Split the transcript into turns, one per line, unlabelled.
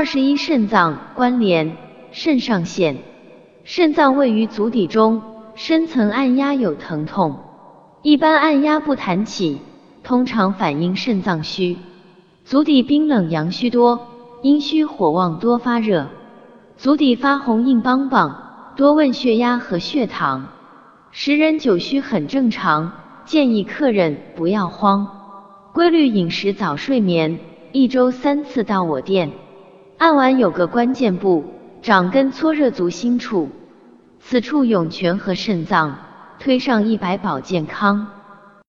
二十一肾脏关联肾上腺，肾脏位于足底中，深层按压有疼痛，一般按压不弹起，通常反映肾脏虚。足底冰冷阳虚多，阴虚火旺多发热，足底发红硬邦邦，多问血压和血糖。十人九虚很正常，建议客人不要慌，规律饮食早睡眠，一周三次到我店。按完有个关键步，掌根搓热足心处，此处涌泉和肾脏，推上一百保健康。